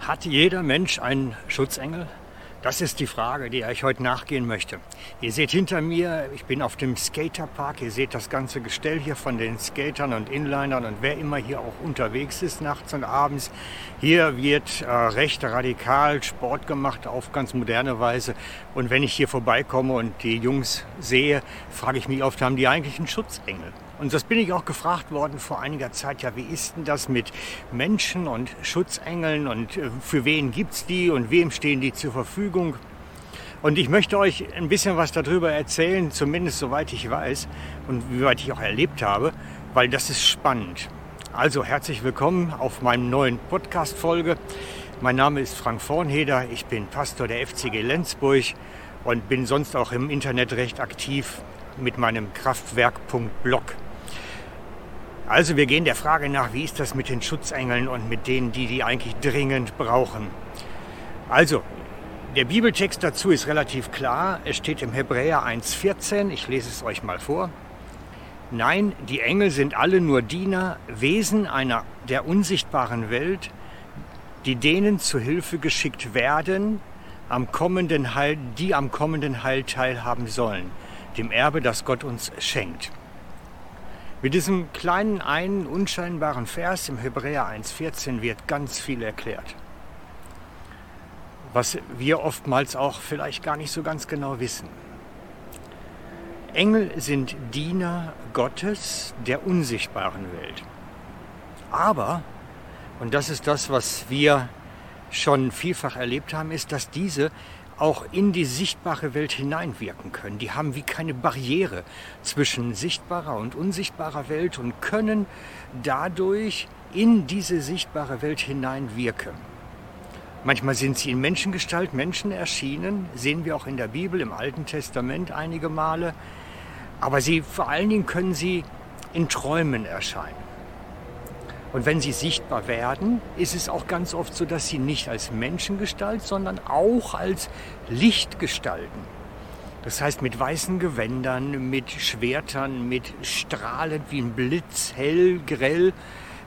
Hat jeder Mensch einen Schutzengel? Das ist die Frage, die ich heute nachgehen möchte. Ihr seht hinter mir, ich bin auf dem Skaterpark. Ihr seht das ganze Gestell hier von den Skatern und Inlinern und wer immer hier auch unterwegs ist, nachts und abends. Hier wird äh, recht radikal Sport gemacht auf ganz moderne Weise. Und wenn ich hier vorbeikomme und die Jungs sehe, frage ich mich oft, haben die eigentlich einen Schutzengel? Und das bin ich auch gefragt worden vor einiger Zeit. Ja, wie ist denn das mit Menschen und Schutzengeln und äh, für wen gibt es die und wem stehen die zur Verfügung? Und ich möchte euch ein bisschen was darüber erzählen, zumindest soweit ich weiß und wie weit ich auch erlebt habe, weil das ist spannend. Also herzlich willkommen auf meinem neuen Podcast-Folge. Mein Name ist Frank Vornheder, ich bin Pastor der FCG Lenzburg und bin sonst auch im Internet recht aktiv mit meinem Kraftwerk.blog. Also wir gehen der Frage nach, wie ist das mit den Schutzengeln und mit denen, die die eigentlich dringend brauchen. Also, der Bibeltext dazu ist relativ klar. Es steht im Hebräer 1.14. Ich lese es euch mal vor. Nein, die Engel sind alle nur Diener, Wesen einer der unsichtbaren Welt, die denen zu Hilfe geschickt werden, am kommenden Heil, die am kommenden Heil teilhaben sollen, dem Erbe, das Gott uns schenkt. Mit diesem kleinen einen unscheinbaren Vers im Hebräer 1.14 wird ganz viel erklärt. Was wir oftmals auch vielleicht gar nicht so ganz genau wissen. Engel sind Diener Gottes der unsichtbaren Welt. Aber, und das ist das, was wir schon vielfach erlebt haben, ist, dass diese auch in die sichtbare Welt hineinwirken können. Die haben wie keine Barriere zwischen sichtbarer und unsichtbarer Welt und können dadurch in diese sichtbare Welt hineinwirken. Manchmal sind sie in Menschengestalt, Menschen erschienen, sehen wir auch in der Bibel, im Alten Testament einige Male. Aber sie, vor allen Dingen können sie in Träumen erscheinen. Und wenn sie sichtbar werden, ist es auch ganz oft so, dass sie nicht als Menschengestalt, sondern auch als Lichtgestalten. Das heißt mit weißen Gewändern, mit Schwertern, mit strahlend wie ein Blitz, hell, grell,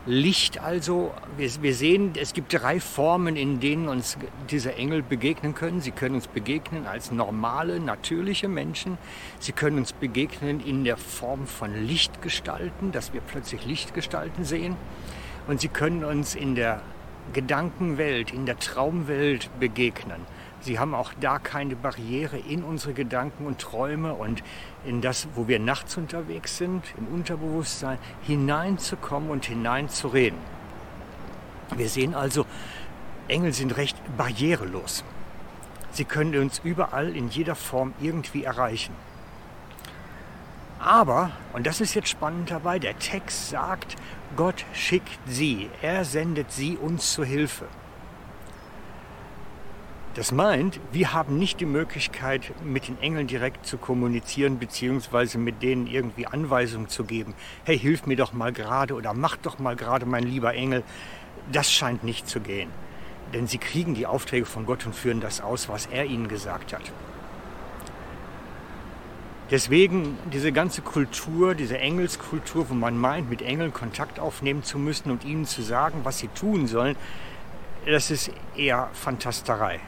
Licht also. Wir, wir, sehen, es gibt drei Formen, in denen uns diese Engel begegnen können. Sie können uns begegnen als normale, natürliche Menschen. Sie können uns begegnen in der Form von Lichtgestalten, dass wir plötzlich Lichtgestalten sehen. Und sie können uns in der Gedankenwelt, in der Traumwelt begegnen. Sie haben auch da keine Barriere in unsere Gedanken und Träume und in das, wo wir nachts unterwegs sind, im Unterbewusstsein, hineinzukommen und hineinzureden. Wir sehen also, Engel sind recht barrierelos. Sie können uns überall in jeder Form irgendwie erreichen. Aber, und das ist jetzt spannend dabei, der Text sagt, Gott schickt sie, er sendet sie uns zu Hilfe. Das meint, wir haben nicht die Möglichkeit, mit den Engeln direkt zu kommunizieren, beziehungsweise mit denen irgendwie Anweisungen zu geben. Hey, hilf mir doch mal gerade oder mach doch mal gerade, mein lieber Engel. Das scheint nicht zu gehen. Denn sie kriegen die Aufträge von Gott und führen das aus, was er ihnen gesagt hat. Deswegen diese ganze Kultur, diese Engelskultur, wo man meint, mit Engeln Kontakt aufnehmen zu müssen und ihnen zu sagen, was sie tun sollen, das ist eher Fantasterei.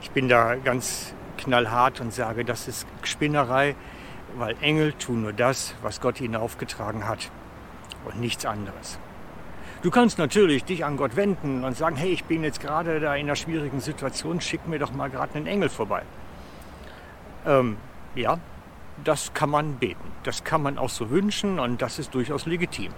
Ich bin da ganz knallhart und sage, das ist Spinnerei, weil Engel tun nur das, was Gott ihnen aufgetragen hat und nichts anderes. Du kannst natürlich dich an Gott wenden und sagen, hey, ich bin jetzt gerade da in einer schwierigen Situation, schick mir doch mal gerade einen Engel vorbei. Ähm, ja, das kann man beten. Das kann man auch so wünschen und das ist durchaus legitim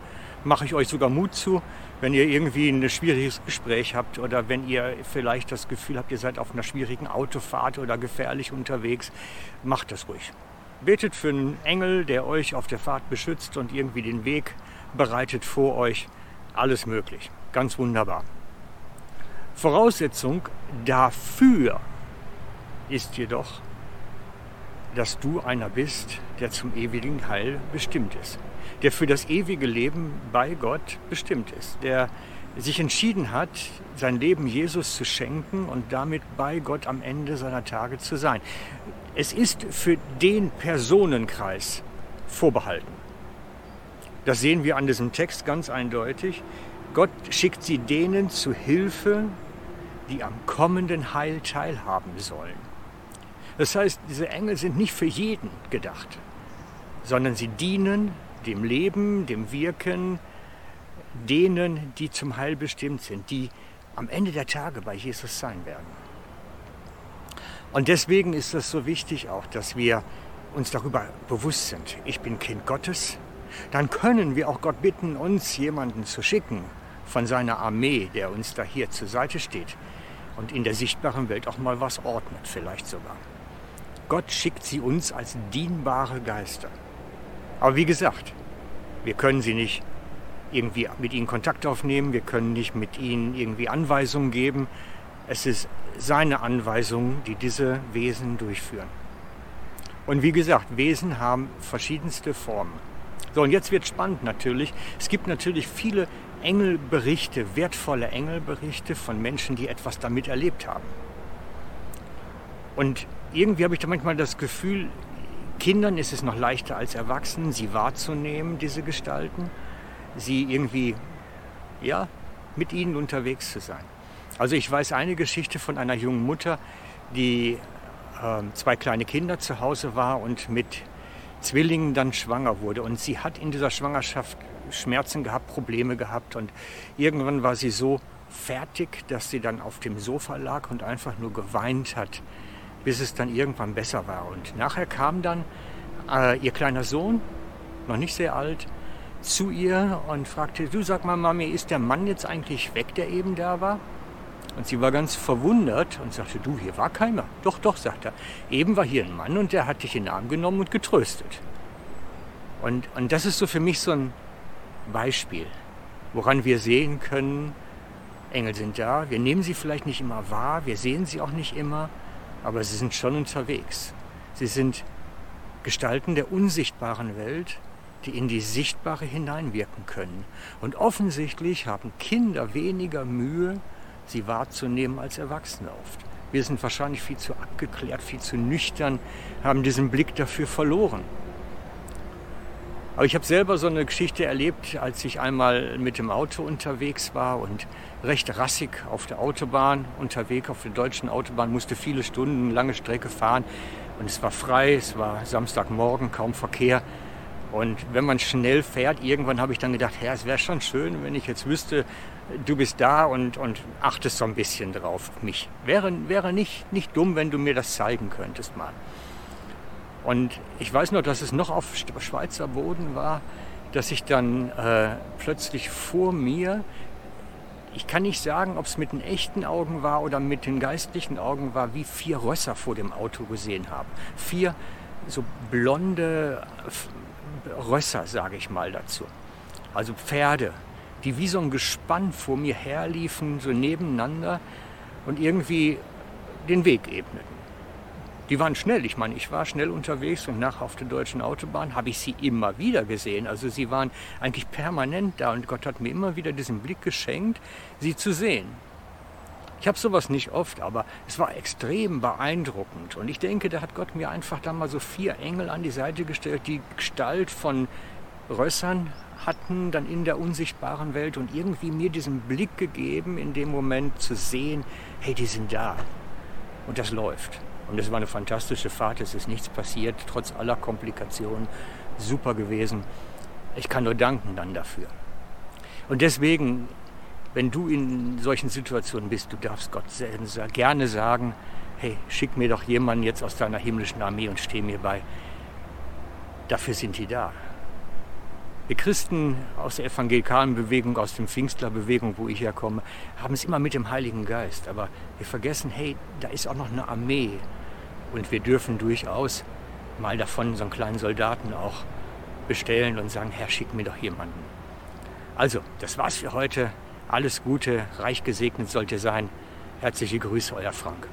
mache ich euch sogar Mut zu, wenn ihr irgendwie ein schwieriges Gespräch habt oder wenn ihr vielleicht das Gefühl habt, ihr seid auf einer schwierigen Autofahrt oder gefährlich unterwegs, macht das ruhig. Betet für einen Engel, der euch auf der Fahrt beschützt und irgendwie den Weg bereitet vor euch. Alles möglich. Ganz wunderbar. Voraussetzung dafür ist jedoch, dass du einer bist, der zum ewigen Heil bestimmt ist der für das ewige Leben bei Gott bestimmt ist, der sich entschieden hat, sein Leben Jesus zu schenken und damit bei Gott am Ende seiner Tage zu sein. Es ist für den Personenkreis vorbehalten. Das sehen wir an diesem Text ganz eindeutig. Gott schickt sie denen zu Hilfe, die am kommenden Heil teilhaben sollen. Das heißt, diese Engel sind nicht für jeden gedacht, sondern sie dienen dem Leben, dem Wirken denen, die zum Heil bestimmt sind, die am Ende der Tage bei Jesus sein werden. Und deswegen ist es so wichtig auch, dass wir uns darüber bewusst sind. Ich bin Kind Gottes. Dann können wir auch Gott bitten, uns jemanden zu schicken von seiner Armee, der uns da hier zur Seite steht und in der sichtbaren Welt auch mal was ordnet, vielleicht sogar. Gott schickt sie uns als dienbare Geister. Aber wie gesagt, wir können sie nicht irgendwie mit ihnen Kontakt aufnehmen, wir können nicht mit ihnen irgendwie Anweisungen geben. Es ist seine Anweisungen, die diese Wesen durchführen. Und wie gesagt, Wesen haben verschiedenste Formen. So, und jetzt wird spannend natürlich. Es gibt natürlich viele Engelberichte, wertvolle Engelberichte von Menschen, die etwas damit erlebt haben. Und irgendwie habe ich da manchmal das Gefühl, Kindern ist es noch leichter als Erwachsenen, sie wahrzunehmen, diese Gestalten, sie irgendwie, ja, mit ihnen unterwegs zu sein. Also ich weiß eine Geschichte von einer jungen Mutter, die äh, zwei kleine Kinder zu Hause war und mit Zwillingen dann schwanger wurde. Und sie hat in dieser Schwangerschaft Schmerzen gehabt, Probleme gehabt. Und irgendwann war sie so fertig, dass sie dann auf dem Sofa lag und einfach nur geweint hat, bis es dann irgendwann besser war. Und nachher kam dann äh, ihr kleiner Sohn, noch nicht sehr alt, zu ihr und fragte, du sag mal, Mami, ist der Mann jetzt eigentlich weg, der eben da war? Und sie war ganz verwundert und sagte, du, hier war keiner. Doch, doch, sagt er. Eben war hier ein Mann und der hat dich in den Arm genommen und getröstet. Und, und das ist so für mich so ein Beispiel, woran wir sehen können, Engel sind da. Wir nehmen sie vielleicht nicht immer wahr, wir sehen sie auch nicht immer, aber sie sind schon unterwegs. Sie sind Gestalten der unsichtbaren Welt, die in die Sichtbare hineinwirken können. Und offensichtlich haben Kinder weniger Mühe, sie wahrzunehmen als Erwachsene oft. Wir sind wahrscheinlich viel zu abgeklärt, viel zu nüchtern, haben diesen Blick dafür verloren. Aber ich habe selber so eine Geschichte erlebt, als ich einmal mit dem Auto unterwegs war und recht rassig auf der Autobahn unterwegs, auf der deutschen Autobahn, musste viele Stunden, lange Strecke fahren. Und es war frei, es war Samstagmorgen, kaum Verkehr. Und wenn man schnell fährt, irgendwann habe ich dann gedacht, ja, es wäre schon schön, wenn ich jetzt wüsste, du bist da und, und achtest so ein bisschen drauf auf mich. Wäre, wäre nicht, nicht dumm, wenn du mir das zeigen könntest mal. Und ich weiß noch, dass es noch auf Schweizer Boden war, dass ich dann äh, plötzlich vor mir, ich kann nicht sagen, ob es mit den echten Augen war oder mit den geistlichen Augen war, wie vier Rösser vor dem Auto gesehen habe. Vier so blonde Rösser, sage ich mal dazu. Also Pferde, die wie so ein Gespann vor mir herliefen, so nebeneinander und irgendwie den Weg ebneten. Die waren schnell. Ich meine, ich war schnell unterwegs und nach auf der deutschen Autobahn habe ich sie immer wieder gesehen. Also sie waren eigentlich permanent da und Gott hat mir immer wieder diesen Blick geschenkt, sie zu sehen. Ich habe sowas nicht oft, aber es war extrem beeindruckend. Und ich denke, da hat Gott mir einfach da mal so vier Engel an die Seite gestellt, die Gestalt von Rössern hatten, dann in der unsichtbaren Welt und irgendwie mir diesen Blick gegeben, in dem Moment zu sehen, hey, die sind da. Und das läuft. Und es war eine fantastische Fahrt, es ist nichts passiert, trotz aller Komplikationen. Super gewesen. Ich kann nur danken dann dafür. Und deswegen wenn du in solchen Situationen bist, du darfst Gott gerne sagen, hey, schick mir doch jemanden jetzt aus deiner himmlischen Armee und steh mir bei. Dafür sind die da. Wir Christen aus der evangelikalen Bewegung, aus der Pfingstlerbewegung, wo ich herkomme, haben es immer mit dem Heiligen Geist. Aber wir vergessen, hey, da ist auch noch eine Armee. Und wir dürfen durchaus mal davon so einen kleinen Soldaten auch bestellen und sagen, Herr, schick mir doch jemanden. Also, das war's für heute. Alles Gute, reich gesegnet sollte sein. Herzliche Grüße, euer Frank.